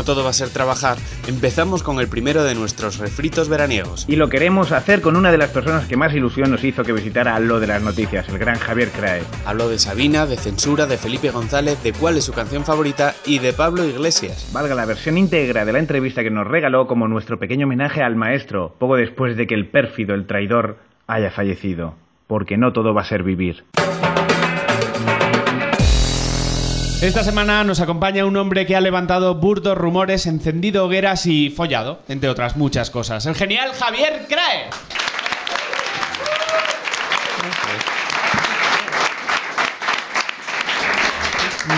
No todo va a ser trabajar, empezamos con el primero de nuestros refritos veraniegos. Y lo queremos hacer con una de las personas que más ilusión nos hizo que visitara lo de las noticias, el gran Javier Crae. Habló de Sabina, de censura, de Felipe González, de cuál es su canción favorita y de Pablo Iglesias. Valga la versión íntegra de la entrevista que nos regaló como nuestro pequeño homenaje al maestro, poco después de que el pérfido, el traidor, haya fallecido. Porque no todo va a ser vivir. Esta semana nos acompaña un hombre que ha levantado burdos rumores, encendido hogueras y follado, entre otras muchas cosas. El genial Javier Crae.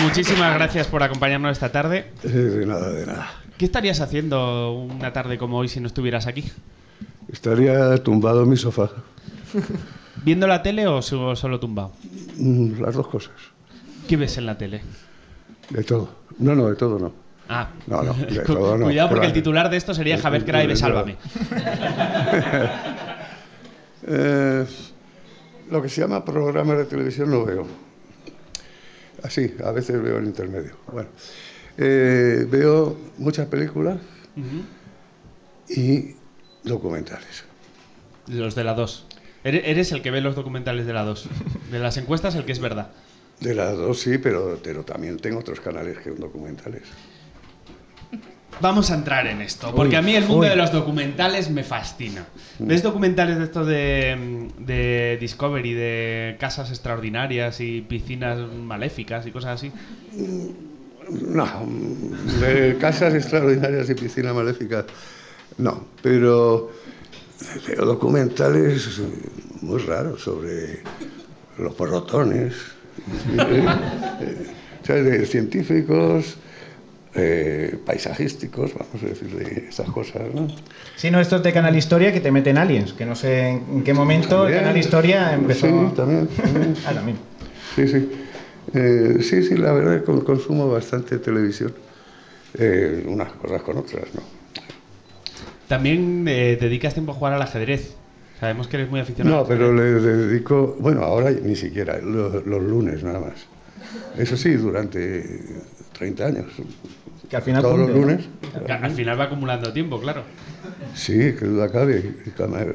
Muchísimas gracias por acompañarnos esta tarde. De nada, de nada. ¿Qué estarías haciendo una tarde como hoy si no estuvieras aquí? Estaría tumbado en mi sofá. ¿Viendo la tele o so- solo tumbado? Mm, Las dos cosas. ¿Qué ves en la tele? De todo. No, no, de todo no. Ah, No, no, de todo no. Cuidado porque el titular de esto sería Javier Crae de Sálvame. Eh, lo que se llama programas de televisión no veo. Así, a veces veo el intermedio. Bueno, eh, veo muchas películas y documentales. Los de la 2. Ere- Eres el que ve los documentales de la 2. De las encuestas, el que es verdad. De las dos sí, pero, pero también tengo otros canales que son documentales. Vamos a entrar en esto, porque a mí el mundo de los documentales me fascina. ¿Ves documentales de estos de, de Discovery, de casas extraordinarias y piscinas maléficas y cosas así? No, de casas extraordinarias y piscina maléfica, no, pero veo documentales muy raros sobre los porrotones. de científicos, eh, paisajísticos, vamos a decir, de esas cosas, ¿no? Sí, no, estos de Canal Historia que te meten aliens, que no sé en qué momento También. Canal Historia empezó... Sí, también. también. Ah, también. Sí, sí. Eh, sí, sí, la verdad es que con- consumo bastante televisión. Eh, unas cosas con otras, ¿no? También eh, dedicas tiempo a jugar al ajedrez. Sabemos que eres muy aficionado. No, pero le dedico, bueno, ahora ni siquiera, lo- los, lunes nada más. Eso sí, durante 30 años. Que al final Todos los lunes. Que Al final va acumulando tiempo, claro. Sí, que duda cabe.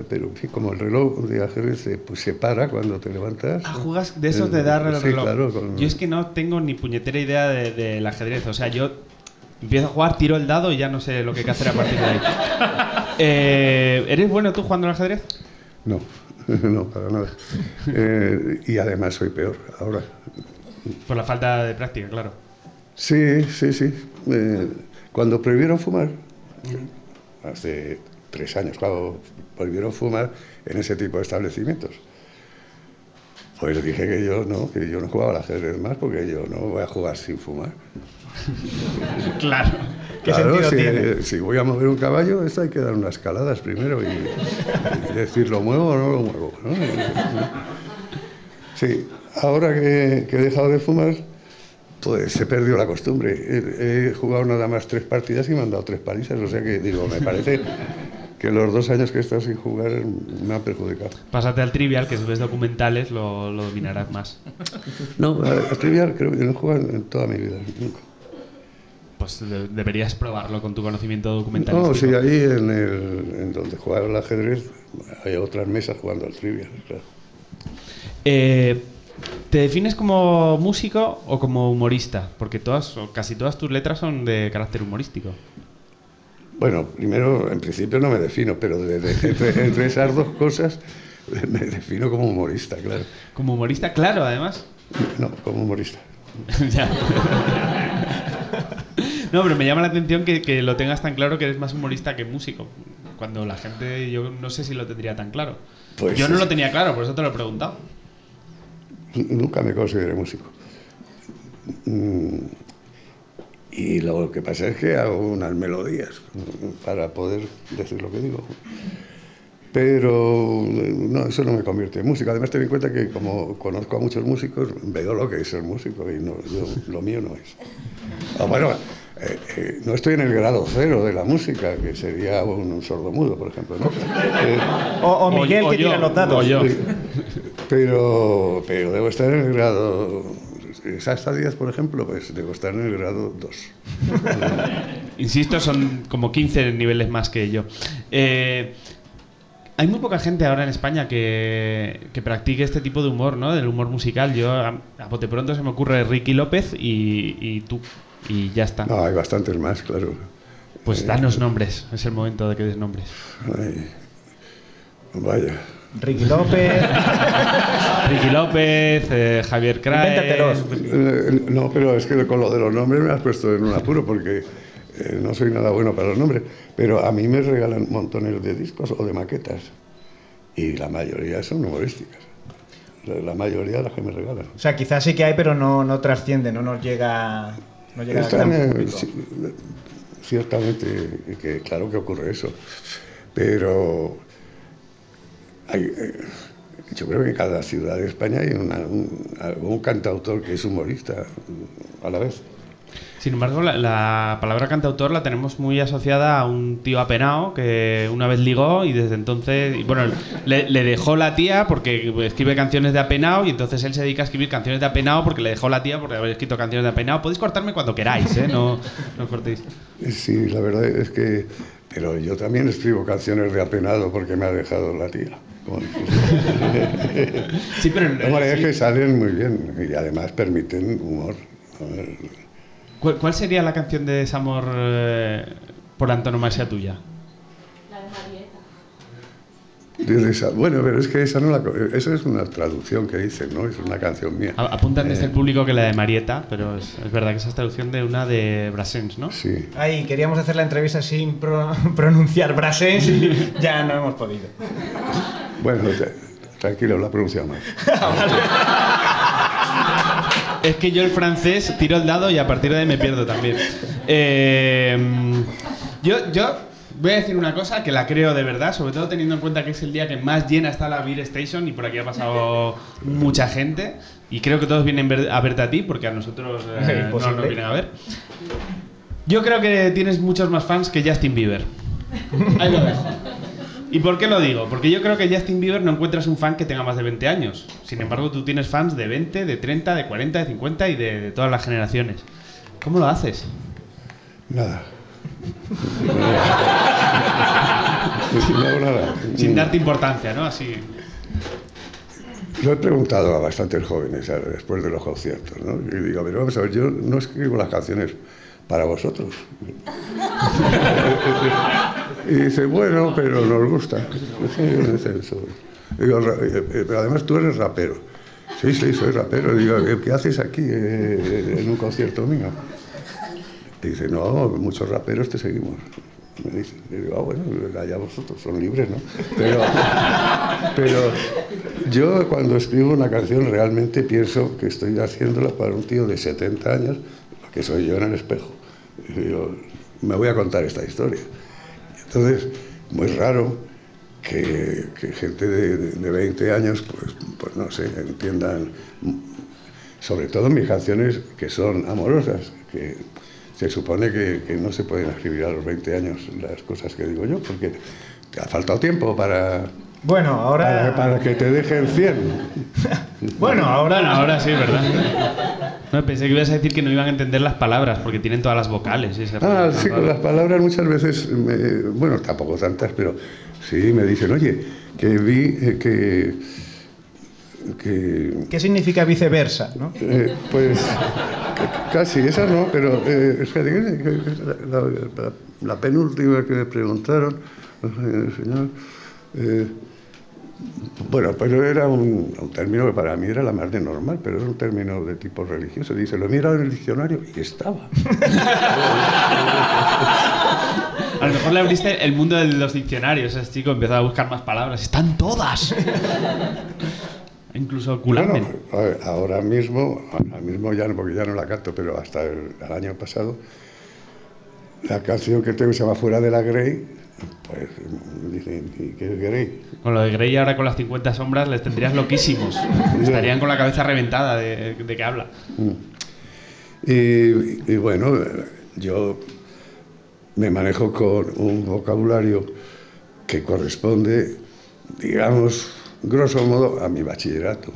Pero en fin, como el reloj de ajedrez se, pues, se para cuando te levantas. Ah, jugas de esos de dar el Sí, reloj. claro, con- Yo es que no tengo ni puñetera idea de- del ajedrez. O sea, yo empiezo a jugar, tiro el dado y ya no sé lo que hay que hacer a partir de ahí. Eh, ¿Eres bueno tú jugando al ajedrez? No, no, para nada. Eh, y además soy peor ahora. Por la falta de práctica, claro. Sí, sí, sí. Eh, cuando prohibieron fumar, hace tres años, cuando prohibieron fumar en ese tipo de establecimientos, pues dije que yo no, que yo no jugaba al ajedrez más porque yo no voy a jugar sin fumar. Claro. ¿Qué Claro, sentido si, tiene? si voy a mover un caballo, esto hay que dar unas escaladas primero y, y decir, ¿lo muevo o no lo muevo? ¿no? Sí, ahora que, que he dejado de fumar, pues se perdió la costumbre. He, he jugado nada más tres partidas y me han dado tres palizas, o sea que digo, me parece que los dos años que he estado sin jugar me han perjudicado. Pásate al trivial, que si ves documentales lo, lo dominarás más. No, a, a trivial creo que no he jugado en toda mi vida, nunca. Pues de- deberías probarlo con tu conocimiento documental. No, sí, ahí en, el, en donde jugaba al ajedrez hay otras mesas jugando al trivial, claro. Eh, ¿Te defines como músico o como humorista? Porque todas, o casi todas tus letras son de carácter humorístico. Bueno, primero, en principio no me defino, pero de- de- entre, entre esas dos cosas me defino como humorista, claro. Como humorista, claro, además. No, como humorista. Ya. No, pero me llama la atención que, que lo tengas tan claro que eres más humorista que músico. Cuando la gente, yo no sé si lo tendría tan claro. Pues yo no lo tenía claro, por eso te lo he preguntado. Nunca me consideré músico. Mm, Y lo que pasa es que hago unas melodías para poder decir lo que digo. Pero no, eso no me convierte en músico. Además, ten en cuenta que como conozco a muchos músicos, veo lo que es ser músico y no, yo- lo mío no es. Ah, bueno, eh, eh, no estoy en el grado cero de la música, que sería un, sordomudo, por ejemplo. ¿no? Eh, O, o Miguel o que yo, tira los yo. Sí. Pero, pero debo estar en el grado. Esas días, por ejemplo, pues debo estar en el grado 2. Insisto, son como 15 niveles más que yo. Eh, hay muy poca gente ahora en España que, que practique este tipo de humor, ¿no? Del humor musical. Yo, a, a bote pronto se me ocurre Ricky López y, y tú. Y ya está. No, hay bastantes más, claro. Pues danos nombres. Es el momento de que des nombres. Ay, vaya. Ricky López. Ricky López, eh, Javier Crae. Invéntatelos. Eh, No, pero es que con lo de los nombres me has puesto en un apuro porque eh, no soy nada bueno para los nombres. Pero a mí me regalan montones de discos o de maquetas. Y la mayoría son humorísticas. La, la mayoría de las que me regalan. O sea, quizás sí que hay, pero no, no trasciende, no nos llega, no llega Están, sí, ciertamente, que claro que ocurre eso, pero hay, eh, yo creo que en cada ciudad de España hay una- un, algún cantautor que es humorista a la vez. Sin embargo, la, la palabra cantautor la tenemos muy asociada a un tío apenado que una vez ligó y desde entonces, y bueno, le, le dejó la tía porque escribe canciones de apenado y entonces él se dedica a escribir canciones de apenado porque le dejó la tía porque haber escrito canciones de apenado. Podéis cortarme cuando queráis, ¿eh? No, no cortéis. Sí, la verdad es que, pero yo también escribo canciones de apenado porque me ha dejado la tía. Sí, pero Hombre, es que salen muy bien y además permiten humor. A ver, ¿Cuál, cuál sería la canción de desamor eh, por antonomasia tuya? desde esa- bueno, pero es que esa no la, esa es una traducción que dicen, ¿no? Es una canción mía. A- Apuntan desde Eh, el público que la de Marieta, pero es, es verdad que esa es traducción de una de Brassens, ¿no? Sí. Ay, queríamos hacer la entrevista sin pro- pronunciar brasés y ya no hemos podido. Bueno, tranquilo, lo ha pronunciado mal. Es que yo el francés tiro el dado y a partir de ahí me pierdo también. Eh, yo, yo voy a decir una cosa que la creo de verdad, sobre todo teniendo en cuenta que es el día que más llena está la Beer Station y por aquí ha pasado mucha gente. Y creo que todos vienen ver- a verte a ti porque a nosotros eh, no nos vienen a ver. Yo creo que tienes muchos más fans que Justin Bieber. Ahí lo dejo. ¿Y por qué lo digo? Porque yo creo que Justin Bieber no encuentras un fan que tenga más de 20 años. Sin embargo, tú tienes fans de 20, de 30, de 40, de 50 y de, de todas las generaciones. ¿Cómo lo haces? Nada. No hago nada. Sin darte importancia, ¿no? Así. Lo he preguntado a bastantes jóvenes después de los conciertos, ¿no? Y digo, pero vamos a ver, yo no escribo las canciones para vosotros. y dice, bueno, pero nos gusta. Digo, "Ra- eh, eh, además tú eres rapero. Sí, sí, soy rapero. Digo, "¿Eh, ¿qué haces aquí eh, en un concierto mío? Y dice, no, muchos raperos te seguimos. Me dice, digo, ah, bueno, allá vosotros, son libres, ¿no? Pero, pero yo cuando escribo una canción realmente pienso que estoy haciéndola para un tío de 70 años, que soy yo en el espejo. Y digo, me voy a contar esta historia. Entonces, muy raro que, gente de, de- de 20 años, pues, pues no sé, entiendan, sobre todo mis canciones que son amorosas, que se supone que, que no se pueden escribir a los 20 años las cosas que digo yo, porque te ha faltado tiempo para, Bueno, ahora. para, para que te dejen 100. Bueno, ahora. Bueno, ahora sí, ¿verdad? No, pensé que ibas a decir que no iban a entender las palabras porque tienen todas las vocales. y ese Ah, sí, raro. las palabras muchas veces, me- bueno, tampoco tantas, pero sí me dicen, oye, que vi eh, que, que ¿Qué significa viceversa? ¿no? Eh, pues casi, esa no, pero eh, que la, la- la penúltima que me preguntaron, señor, eh, Bueno, pero era un, un término que para mí era la más de normal, pero era un término de tipo religioso. Dice, lo he mirado en el diccionario y estaba. A lo mejor le abriste el mundo de los diccionarios. Ese chico empezó a buscar más palabras. ¡Están todas! Incluso culamen. Bueno, ver, ahora mismo, ahora mismo ya no, porque ya no la canto, pero hasta el, el año pasado, la canción que tengo se llama Fuera de la Grey, pues dicen, ¿y qué Grey? Con lo de Grey ahora con las 50 sombras les tendrías loquísimos. Estarían con la cabeza reventada de, de que habla. Y, y bueno, yo me manejo con un vocabulario que corresponde, digamos, grosso modo, a mi bachillerato.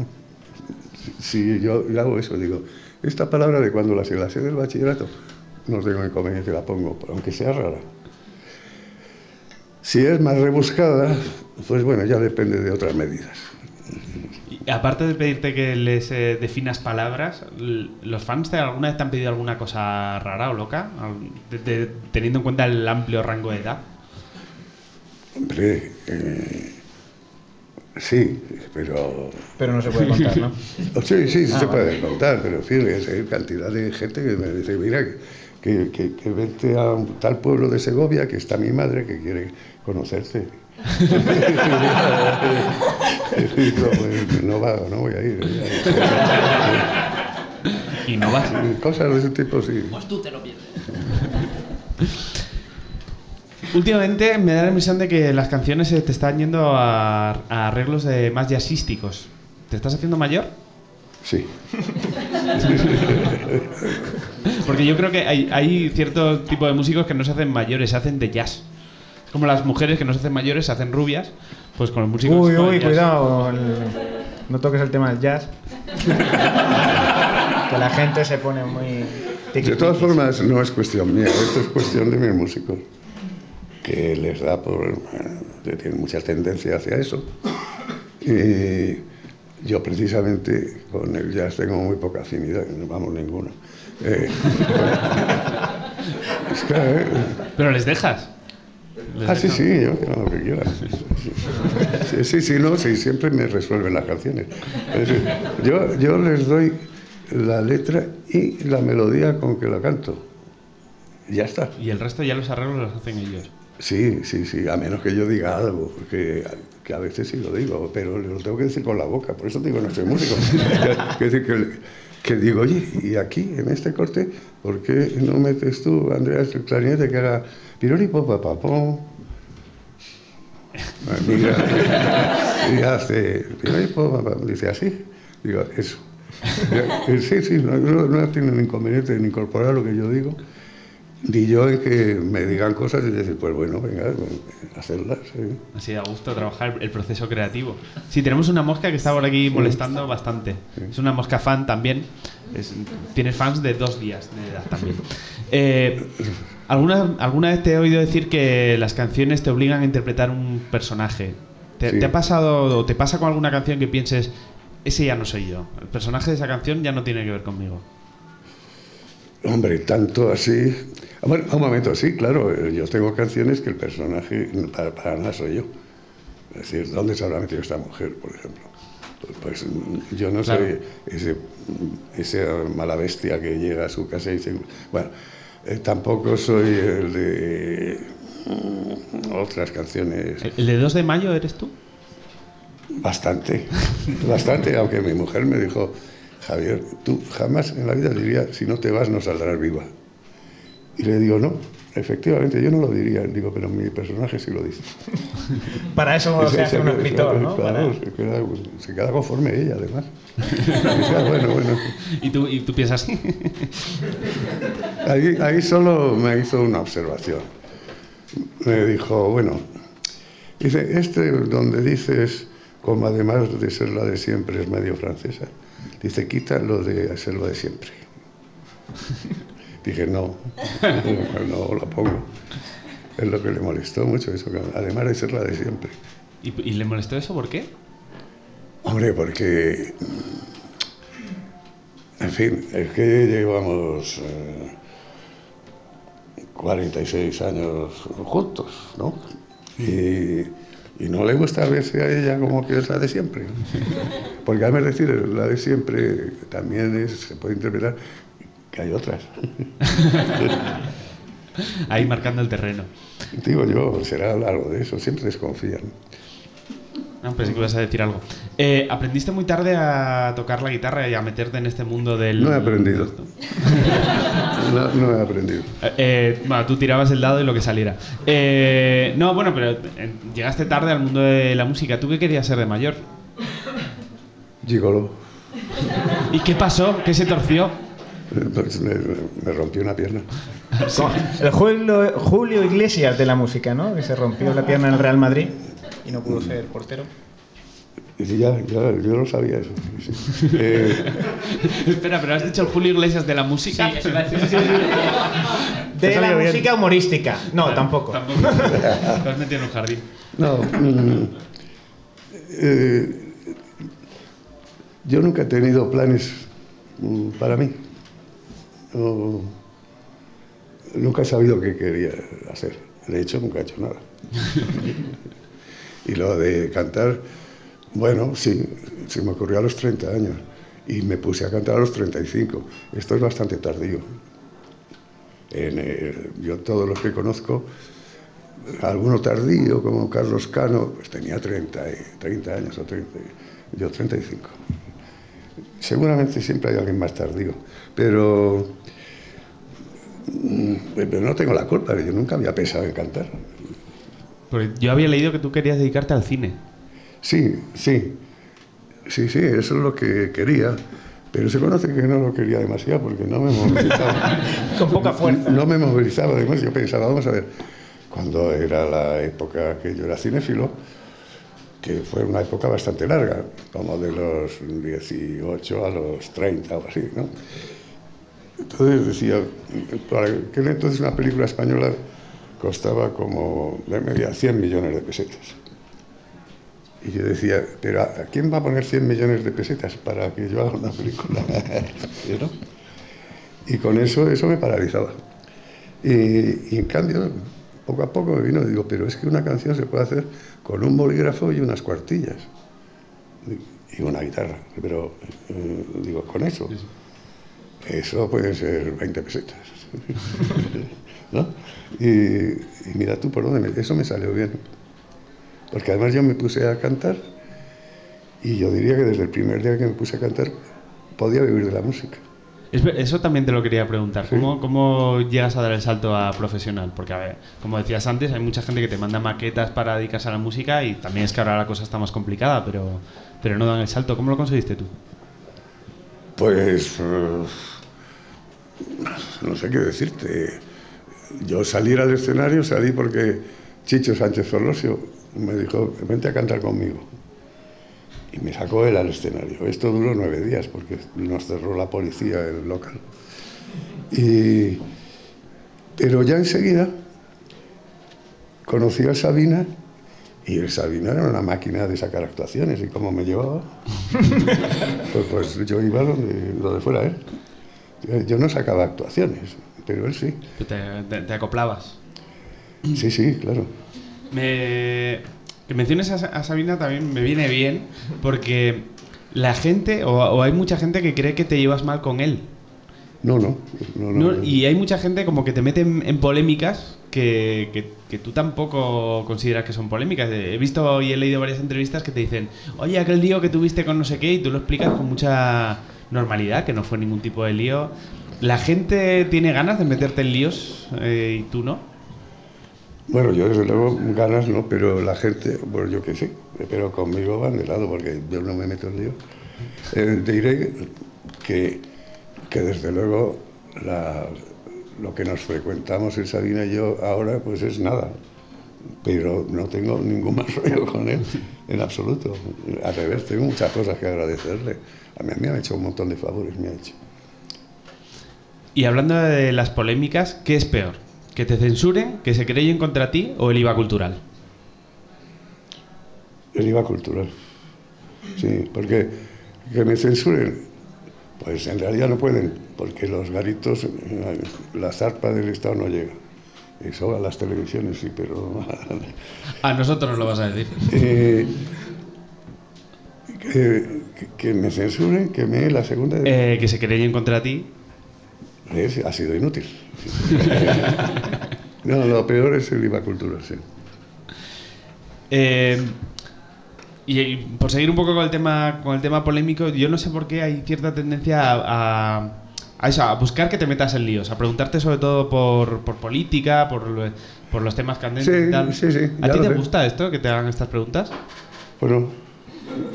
Si yo hago eso, digo, esta palabra de cuando la la sé del bachillerato, no tengo inconveniente, la pongo, aunque sea rara. Si es más rebuscada, pues bueno, ya depende de otras medidas. Y aparte de pedirte que les eh, definas palabras, ¿los fans te alguna vez te han pedido alguna cosa rara o loca? De- de- teniendo en cuenta el amplio rango de edad. Hombre, eh, sí, pero Pero no se puede contar, ¿no? Sí, sí, sí Ah, se vale. puede contar, pero en fin, es, hay cantidad de gente que me dice, mira, que, que, que vente a un tal pueblo de Segovia, que está mi madre, que quiere conocerte. Pues, no va, no voy a ir. Y no vas. Cosas de ese tipo, sí. Pues tú te lo pierdes. Últimamente me da la impresión de que las canciones se te están yendo a, a arreglos de más jazzísticos. ¿Te estás haciendo mayor? Sí. Porque yo creo que hay, hay cierto tipo de músicos que no se hacen mayores, se hacen de jazz. Es como las mujeres que no se hacen mayores, se hacen rubias. Pues con los músicos. Uy, uy, jazz. cuidado. el- No toques el tema del jazz. que la gente se pone muy... De todas formas, no es cuestión mía, esto es cuestión de mis músicos, que les da por. bueno, que tienen muchas tendencias hacia eso. Y yo, precisamente, con el jazz tengo muy poca afinidad, no vamos, ninguna. Eh, es eh, Pero les dejas. Les Ah, sí, sí, yo quiero lo que quiera. Sí, sí, sí, no, sí, siempre me resuelven las canciones. Decir, yo, yo les doy la letra y la melodía con que la canto. Ya está. Y el resto ya los arreglos los hacen ellos. Sí, sí, sí, a menos que yo diga algo, que, que a veces sí lo digo, pero lo tengo que decir con la boca, por eso digo, no soy músico. que, decir que, que digo, oye, y aquí, en este corte, ¿por qué no metes tú, Andreas, el clarinete que haga pirori papapapón? Mira, y hace pirori papapapón, dice así, digo, eso. Y, Sí, sí, no, no, no tienen inconveniente en incorporar lo que yo digo. Ni yo en que me digan cosas y decir, pues bueno, venga, hacerlas. sí. Así da gusto trabajar el proceso creativo. Sí, tenemos una mosca que está por aquí molestando bastante. Es una mosca fan también. Es- tienes fans de dos días de edad también. Eh, ¿alguna, ¿Alguna vez te he oído decir que las canciones te obligan a interpretar un personaje? ¿Te, Sí. te ha pasado o te pasa con alguna canción que pienses, ese ya no soy yo? El personaje de esa canción ya no tiene que ver conmigo. Hombre, tanto así. Bueno, un momento, sí, claro, eh, yo tengo canciones que el personaje para, para nada soy yo. Es decir, ¿dónde se habrá metido esta mujer, por ejemplo? Pues, pues, yo no Claro. soy ese, esa mala bestia que llega a su casa y dice. Bueno, eh, tampoco soy el de mm, otras canciones. ¿El, el de 2 de mayo eres tú? Bastante, bastante, aunque mi mujer me dijo, Javier, tú jamás en la vida diría, si no te vas no saldrás viva. Y le digo, no, efectivamente, yo no lo diría, digo, pero mi personaje sí lo dice. Para eso se hace un escritor, ¿no? Claro, Para- se, queda, se queda conforme ella, además. Dice, "Ah, bueno, bueno. Y tú, y tú piensas, Ahí, ahí solo me hizo una observación. Me dijo, bueno, dice, este donde dices, como además de ser la de siempre es medio francesa, dice, quita lo de ser lo de siempre. Dije, no, no la pongo. Es lo que le molestó mucho eso, además de ser la de siempre. ¿Y, y le molestó eso por qué? Hombre, porque, en fin, es que llevamos eh, 46 años juntos, ¿no? Y Y no le gusta verse a ella como que es la de siempre. Porque a mí decir, la de siempre también es, se puede interpretar que hay otras. Ahí marcando el terreno. Digo yo, será algo de eso, siempre desconfían. No, pensé que ibas a decir algo. Eh, ¿Aprendiste muy tarde a tocar la guitarra y a meterte en este mundo del...? No he aprendido. no, no, he aprendido. Eh, eh, bueno, tú tirabas el dado y lo que saliera. no, bueno, pero llegaste tarde al mundo de la música. ¿Tú qué querías ser de mayor? Gigolo. ¿Y qué pasó? ¿Qué se torció? Pues me, me, rompió una pierna. El Julio, Julio Iglesias de la música, ¿no? Que se rompió la pierna en el Real Madrid y no pudo ser portero. Sí, ya, ya, yo no sabía eso. Eh, Espera, pero has dicho el Julio Iglesias de la música. Sí, de la música humorística. No, tampoco. Tampoco. Te has metido en un jardín. No. Mm, eh, yo nunca he tenido planes mm, para mí. nunca he sabido qué quería hacer. De hecho, nunca he hecho nada. Y lo de cantar, bueno, sí, se me ocurrió a los 30 años y me puse a cantar a los 35. Esto es bastante tardío. Yo todos los que conozco, alguno tardío, como Carlos Cano, pues tenía 30, 30 años o 30, yo 35. Seguramente siempre hay alguien más tardío, pero, mm, pero no tengo la culpa, yo nunca había pensado en cantar yo había leído que tú querías dedicarte al cine. Sí, sí. Sí, sí, eso es lo que quería. Pero se conoce que no lo quería demasiado porque no me movilizaba. Con poca fuerza. No, me movilizaba además. Yo pensaba, vamos a ver, cuando era la época que yo era cinéfilo, que fue una época bastante larga, como de los 18 a los 30 o así, ¿no? Entonces decía, para aquel entonces una película española costaba como de media 100 millones de pesetas. Y yo decía, pero ¿a quién va a poner 100 millones de pesetas para que yo haga una película? y con eso, eso me paralizaba. Y, en cambio, poco a poco me vino y digo, pero es que una canción se puede hacer con un bolígrafo y unas cuartillas. Y una guitarra. Pero, eh, digo, con eso. Eso pueden ser 20 pesetas. ¿no? Y, mira tú por dónde, eso me salió bien. Porque además yo me puse a cantar y yo diría que desde el primer día que me puse a cantar podía vivir de la música. Eso también te lo quería preguntar. ¿Cómo, ¿Cómo, llegas a dar el salto a profesional? Porque, a ver, como decías antes, hay mucha gente que te manda maquetas para dedicarse a la música y también es que ahora la cosa está más complicada, pero, pero no dan el salto. ¿Cómo lo conseguiste tú? Pues... Eh, no sé qué decirte yo salir al escenario salí porque Chicho Sánchez Ferlosio me dijo, vente a cantar conmigo. Y me sacó él al escenario. Esto duró nueve días porque nos cerró la policía el local. Y, pero ya enseguida conocí a Sabina y el Sabina era una máquina de sacar actuaciones. ¿Y cómo me llevaba? pues, pues, yo iba donde, donde fuera él. Yo no sacaba actuaciones pero él sí. ¿Te, acoplabas? Sí, sí, claro. Me, que menciones a, Sabina también me viene bien, porque la gente, o, hay mucha gente que cree que te llevas mal con él. No, no. no, y hay mucha gente como que te mete en, polémicas que, que, tú tampoco consideras que son polémicas. He visto y he leído varias entrevistas que te dicen, oye, aquel lío que tuviste con no sé qué, y tú lo explicas con mucha normalidad, que no fue ningún tipo de lío. ¿La gente tiene ganas de meterte en líos eh, y tú no? Bueno, yo desde luego ganas no, pero la gente, bueno, yo que sí, pero conmigo van de lado porque yo no me meto en líos. Eh, te diré que, que desde luego lo que nos frecuentamos el Sabina y yo ahora pues es nada, pero no tengo ningún más rollo con él en absoluto. Al revés, tengo muchas cosas que agradecerle. A mí, a mí me ha hecho un montón de favores, me ha hecho. Y hablando de las polémicas, ¿qué es peor? ¿Que te censuren, que se creen contra ti o el IVA cultural? El IVA cultural. Sí, porque que me censuren, pues en realidad no pueden, porque los garitos, la zarpa del Estado no llega. Eso a las televisiones sí, pero... A nosotros nos lo vas a decir. Eh, que, que me censuren, que me la segunda... Eh, que se querellen contra ti. Es- ha sido inútil. no, lo peor es el IVA cultural, sí. Eh, y, y por seguir un poco con el tema con el tema polémico, yo no sé por qué hay cierta tendencia a, a- a eso, a buscar que te metas en líos, a preguntarte sobre todo por, por política, por, por los temas candentes Sí, y tal. sí, sí, ¿A ti te sé. gusta esto, que te hagan estas preguntas? Bueno,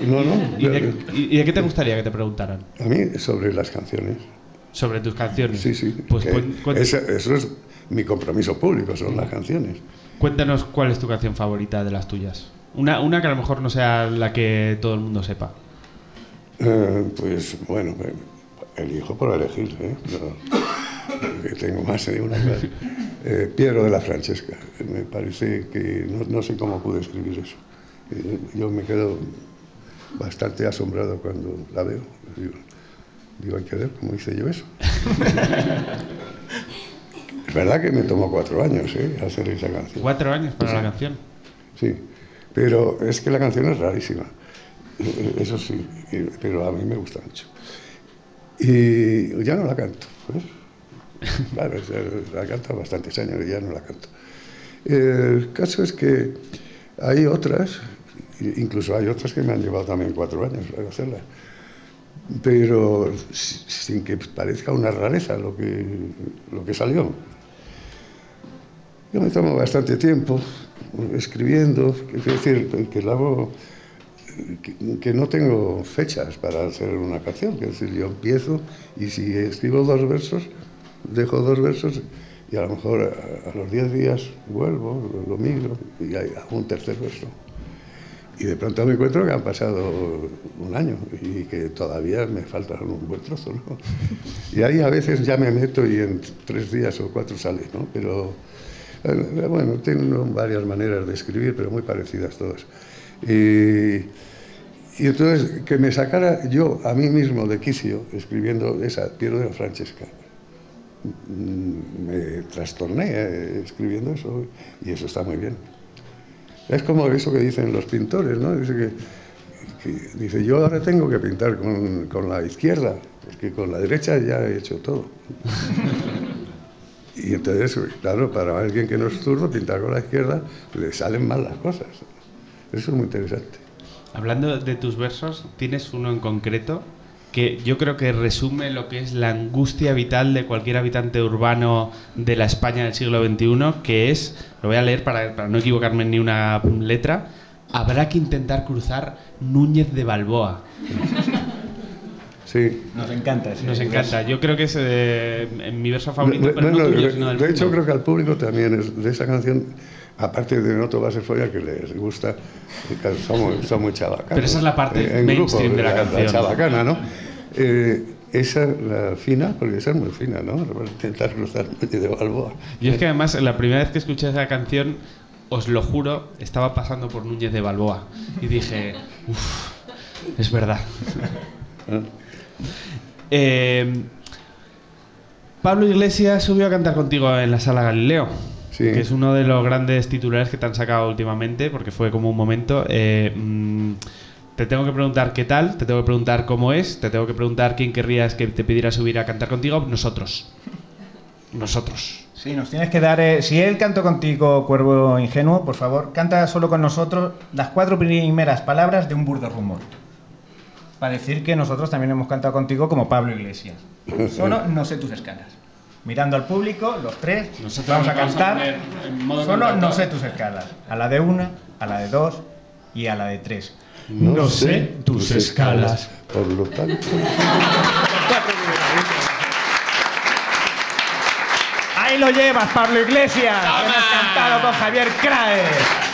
no, no. ¿Y de, y- de qué te gustaría que te preguntaran? A mí, sobre las canciones. Sobre tus canciones. Sí, sí. Pues eso, eso es mi compromiso público, son las canciones. cuéntanos cuál es tu canción favorita de las tuyas. Una, una que a lo mejor no sea la que todo el mundo sepa. Eh, pues bueno, eh, elijo por elegir, ¿eh? No, que tengo más de una. Eh, Piero de la Francesca. Me parece que no, no sé cómo pude escribir eso. Eh, yo me quedo bastante asombrado cuando la veo. Digo, digo, hay que ver cómo hice yo eso. es verdad que me tomó cuatro años ¿eh? hacer esa canción. Cuatro años para la canción. Sí, pero es que la canción es rarísima. Eh, Eso sí, eh, pero a mí me gusta mucho. Y ya no la canto, pues. Claro, la canto bastantes años y ya no la canto. El caso es que hay otras, incluso hay otras que me han llevado también cuatro años para hacerlas, pero si- sin que parezca una rareza lo que, lo que salió. Yo me tomo bastante tiempo escribiendo, es decir, que hago, que, que no tengo fechas para hacer una canción, es decir, yo empiezo y si escribo dos versos, dejo dos versos y a lo mejor a, a los diez días vuelvo, lo, lo miro y hay hago un tercer verso. Y de pronto me encuentro que han pasado un año y que todavía me falta un buen trozo, ¿no? Y ahí a veces ya me meto y en tres días o cuatro sale, ¿no? Pero bueno, tengo varias maneras de escribir, pero muy parecidas todas. Y, y entonces que me sacara yo a mí mismo de quicio escribiendo esa Piero de la Francesca. Me trastorné eh, escribiendo eso y eso está muy bien. Es como eso que dicen los pintores, ¿no? Dice que, que- dice, yo ahora tengo que pintar con, con la izquierda, porque con la derecha ya he hecho todo. y entonces, claro, para alguien que no es zurdo, pintar con la izquierda, le salen mal las cosas. Eso es muy interesante. Hablando de tus versos, tienes uno en concreto que yo creo que resume lo que es la angustia vital de cualquier habitante urbano de la España del siglo XXI, que es, lo voy a leer para, para no equivocarme en ni una letra, habrá que intentar cruzar Núñez de Balboa. Sí. Nos encanta Nos encanta. Yo creo que es eh, en mi verso favorito, De- pero bueno, no tuyo, de- sino del de hecho, mundo. creo que al público también es de esa canción, aparte de No te vas a follar, que les gusta, son, muy- son muy chabacanos. Pero esa es la parte Eh, en mainstream de la canción. chabacana, ¿no? Eh, esa, la fina, porque esa es muy fina, ¿no? Intentar cruzar Núñez de Balboa. Yo es que además, la primera vez que escuché esa canción, os lo juro, estaba pasando por Núñez de Balboa. Y dije, uff, es verdad. ¿Eh? Pablo Iglesias subió a cantar contigo en la sala Galileo. Sí. Que es uno de los grandes titulares que te han sacado últimamente, porque fue como un momento. Eh, mm, te tengo que preguntar qué tal, te tengo que preguntar cómo es, te tengo que preguntar quién querrías que te pidiera subir a cantar contigo. Nosotros. Nosotros. Sí, nos tienes que dar. eh, si él cantó contigo, Cuervo Ingenuo, por favor, canta solo con nosotros las cuatro primeras palabras de un burdo rumor. Para decir que nosotros también hemos cantado contigo como Pablo Iglesias. Solo no sé tus escalas. Mirando al público, los tres, Nosotros vamos a nos vamos a cantar. Solo no sé tus escalas. A la de una, a la de dos y a la de tres. No sé tus escalas. Por lo tanto, Ahí lo llevas, Pablo Iglesias. Hemos cantado con Javier Crae.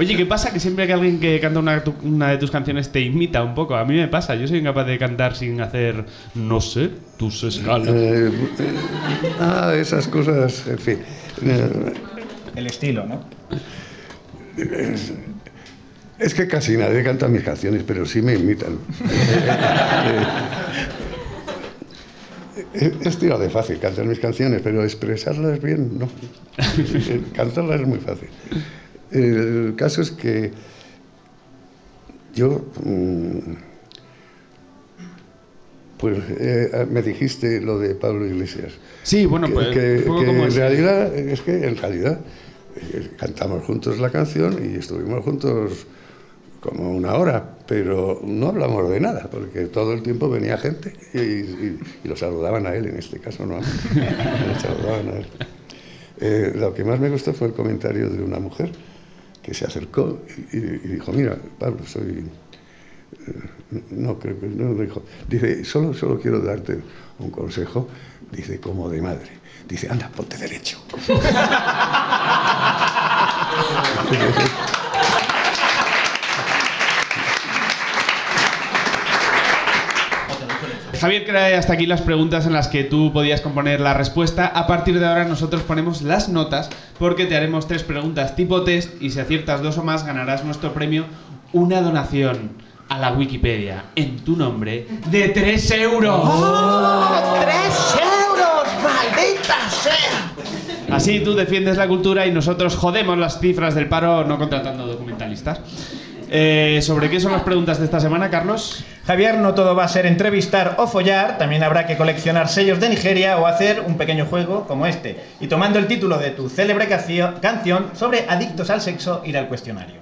Oye, ¿qué pasa? Que siempre que alguien que canta una, tu- una de tus canciones te imita un poco. A mí me pasa. Yo soy incapaz de cantar sin hacer, no sé, tus escalas. eh, eh, ah, esas cosas, en fin. Eh, El estilo, ¿no? Es que casi nadie canta mis canciones, pero sí me imitan. Es, es tirado de fácil cantar mis canciones, pero expresarlas bien no. Cantarlas es muy fácil. El caso es que yo, mm, pues eh, me dijiste lo de Pablo Iglesias. Sí, bueno, que, pues que- en realidad es que en realidad eh, cantamos juntos la canción y estuvimos juntos como una hora, pero no hablamos de nada, porque todo el tiempo venía gente y, y- y lo saludaban a él, en este caso no a mí, lo saludaban a él. Eh, lo que más me gustó fue el comentario de una mujer se acercó y, dijo, mira, Pablo, soy... eh, No, creo que no dijo. Dice, solo, solo quiero darte un consejo, dice, como de madre. Dice, anda, ponte derecho. Javier trae hasta aquí las preguntas en las que tú podías componer la respuesta. A partir de ahora nosotros ponemos las notas porque te haremos tres preguntas tipo test y si aciertas dos o más ganarás nuestro premio, una donación a la Wikipedia en tu nombre de 3 euros. ¡Tres euros! ¡Maldita sea! Así tú defiendes la cultura y nosotros jodemos las cifras del paro no contratando documentalistas. Eh, ¿Sobre qué son las preguntas de esta semana, Carlos? Javier, no todo va a ser entrevistar o follar, también habrá que coleccionar sellos de Nigeria o hacer un pequeño juego como este. Y tomando el título de tu célebre cancio- canción sobre adictos al sexo, ir al cuestionario.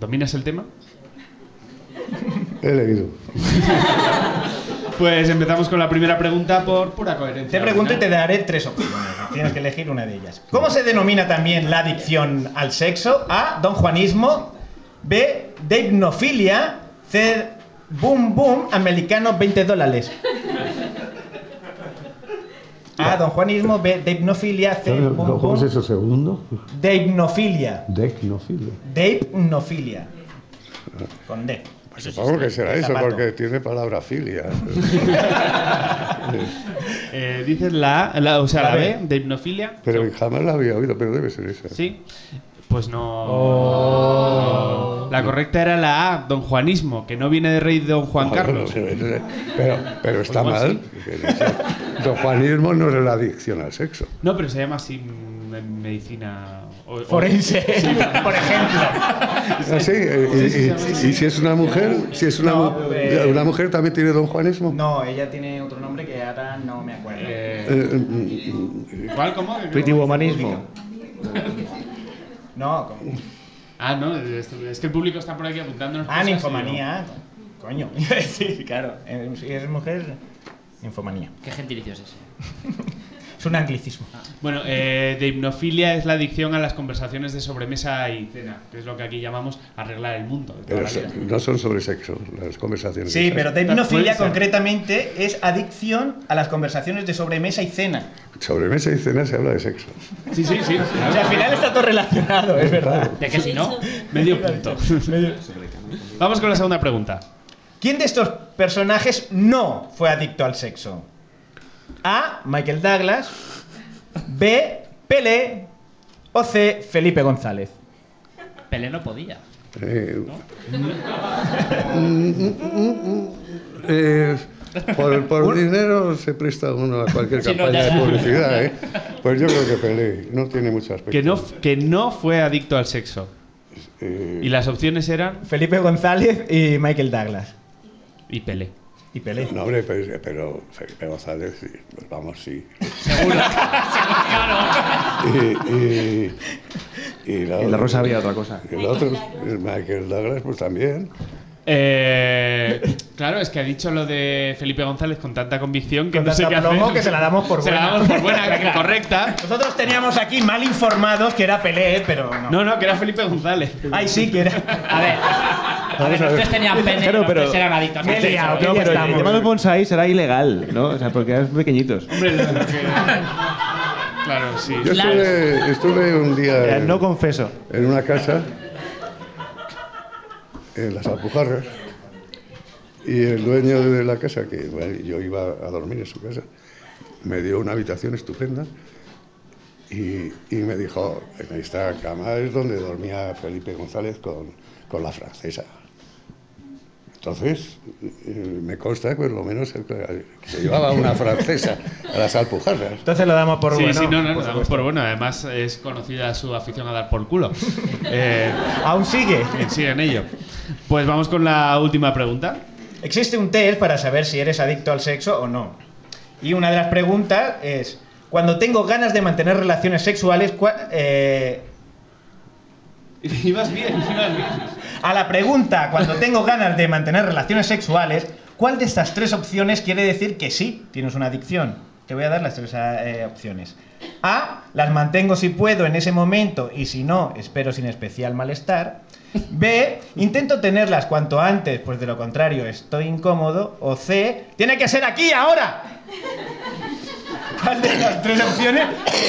¿Dominas el tema? He leído. Pues empezamos con la primera pregunta por pura coherencia. Te pregunto y te final. daré tres opciones. Tienes que elegir una de ellas. ¿Cómo se denomina también la adicción al sexo? A. Don Juanismo. B. Deipnofilia. C. Boom Boom americano 20 dólares. A. Don Juanismo. B. Deipnofilia. C. Boom ¿Cómo es Boom. eso segundo? Deipnofilia. Decnofilia. Deipnofilia. Con D. Pues supongo que será eso, Zapato. porque tiene palabra filia. Eh, dices la A, la- o sea, La la, B. B, de hipnofilia. Pero jamás la había oído, pero debe ser esa. Sí. Pues no. La correcta era la A, don Juanismo, que no viene de rey Don Juan No, Carlos. no, no, no, Pero, pero está mal. Don Juanismo no es la adicción al sexo. No, pero se llama así en medicina. o- o- Forense, por ejemplo. Ah, sí, y, y- y si es una mujer, si es una, No, mu- una mujer también tiene don Juanismo. No, ella tiene otro nombre que ahora no me acuerdo. Eh, Eh, mm, ¿Cuál? ¿Cómo? Pretty Womanismo. No, con- Ah, no, es, que el público está por aquí apuntándonos. Ah, ninfomanía. Coño, decir, claro. eh, Si es mujer, ninfomanía. ¿Qué gentilicio es ese? Es un anglicismo. yo- Bueno, eh, de hipnofilia es la adicción a las conversaciones de sobremesa y cena, que es lo que aquí llamamos arreglar el mundo. De pero so- no son sobre sexo las conversaciones. Sí, pero hipnofilia Puede ser. concretamente es adicción a las conversaciones de sobremesa y cena. Sobre mesa y cena se habla de sexo. Sí, sí, sí. O sea, al final está todo relacionado, es verdad. ¿De qué si no? Medio punto. Vamos con la segunda pregunta. ¿Quién de estos personajes no fue adicto al sexo? A. Michael Douglas. B. Pelé. O C. Felipe González. Pelé no podía. Eh, eh, por por dinero se presta uno a cualquier no, campaña ya. de publicidad, ¿eh? Pues yo creo que Pelé no tiene mucho aspecto. Que no, que no fue adicto al sexo. Eh, Y las opciones eran. Felipe González y Michael Douglas. Y Pelé. Y Pelé. No, hombre, pero, pero Felipe González, pues vamos, sí. Y, y, y la, En la rosa había otra cosa. El otro, el Michael Douglas, pues también. Eh, claro, es que ha dicho lo de Felipe González con tanta convicción que Con no sé tanta qué hacer. que se la damos por Se la buena. damos por buena, correcta. Nosotros teníamos aquí mal informados que era Pelé, pero no. No, no, que era Felipe González. Ay, sí, que era. A ver. A ver, ustedes tenían pene, Claro, pero- eran adictos Me he liado, No, ya pero el tema de los bonsai será ilegal, ¿no? O sea, porque eran pequeñitos. Hombre, que- Claro, sí. Yo Claro. estuve, estuve un día Eh, en, No confeso. en una casa, en las Alpujarras, y el dueño de la casa, que bueno, yo iba a dormir en su casa, me dio una habitación estupenda y, y me dijo, en esta cama es donde dormía Felipe González con, con la francesa. Entonces, eh, me consta que por lo menos el que se llevaba una francesa a las alpujarras. Entonces lo damos por sí, bueno. sí, no, no, por lo damos por bueno. Además, es conocida su afición a dar por culo. Eh, ¿Aún sigue? sigue en ello. Pues vamos con la última pregunta. Existe un test para saber si eres adicto al sexo o no. Y una de las preguntas es, cuando tengo ganas de mantener relaciones sexuales, cua- eh, Ibas bien, ibas bien. A la pregunta, cuando tengo ganas de mantener relaciones sexuales, ¿cuál de estas tres opciones quiere decir que sí tienes una adicción? Te voy a dar las tres eh, opciones. A, las mantengo si puedo en ese momento y si no, espero sin especial malestar. B, intento tenerlas cuanto antes, pues de lo contrario estoy incómodo. O C, tiene que ser aquí, ahora. ¿Cuál de las tres opciones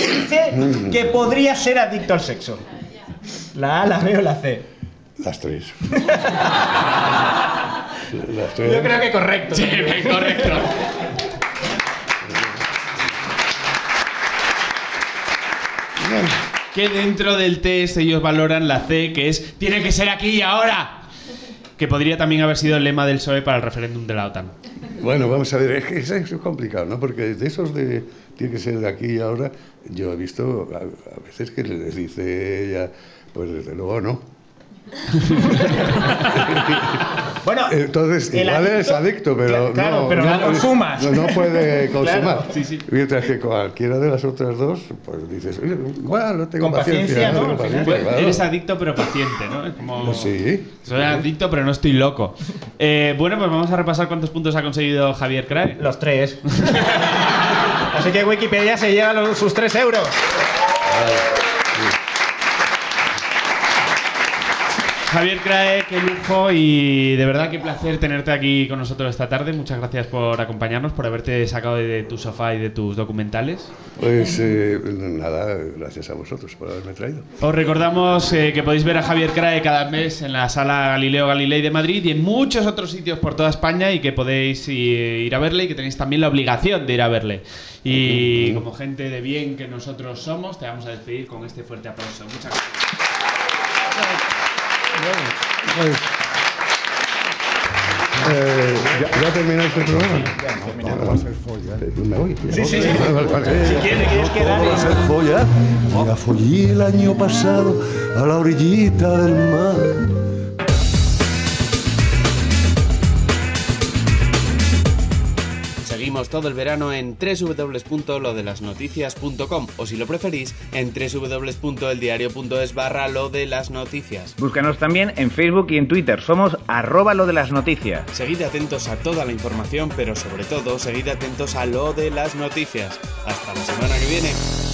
dice que podría ser adicto al sexo? La A, la B o la C. Las tres. Las tres. Yo creo que correcto. Sí, correcto. Que dentro del test ellos valoran la C, que es tiene que ser aquí y ahora. Que podría también haber sido el lema del PSOE para el referéndum de la OTAN. Bueno, vamos a ver, es que es, es complicado, ¿no? Porque de esos de tiene que ser de aquí y ahora, yo he visto a, a veces que les dice ella, pues desde luego no. Bueno, Entonces, el igual es adicto- adicto, pero, claro, no, pero no consumas. No, no puede consumar. Claro, sí, sí. Mientras que cualquiera de las otras dos, pues dices, "Oye, igual no tengo Con paciencia, no ¿no? tengo Al final. paciencia, claro". Eres adicto pero paciente, ¿no? Es como... Pues sí. Soy adicto pero no estoy loco. Eh, bueno, pues vamos a repasar cuántos puntos ha conseguido Javier Crae. Los tres. Así que Wikipedia se lleva los- sus tres euros. Javier Crae, qué lujo y de verdad qué placer tenerte aquí con nosotros esta tarde. Muchas gracias por acompañarnos, por haberte sacado de tu sofá y de tus documentales. Pues eh, nada, gracias a vosotros por haberme traído. Os recordamos eh, que podéis ver a Javier Crae cada mes en la sala Galileo Galilei de Madrid y en muchos otros sitios por toda España y que podéis eh, ir a verle y que tenéis también la obligación de ir a verle. Y como gente de bien que nosotros somos, te vamos a despedir con este fuerte aplauso. Muchas gracias. Eh, ¿ya, ¿Ya termináis el programa? Ahora va a ser folla. ¿Me voy? Sí, sí, sí. Si quieres, quieres quedar. ¿Cómo va a ser folla? Mira, follí el año pasado a la orillita del mar. Todo el verano en www.lodelasnoticias.com o si lo preferís en www.eldiario.es barra lo de las noticias. Búscanos también en Facebook y en Twitter. Somos arroba lo de las noticias. Seguid atentos a toda la información, pero sobre todo seguid atentos a lo de las noticias. Hasta la semana que viene.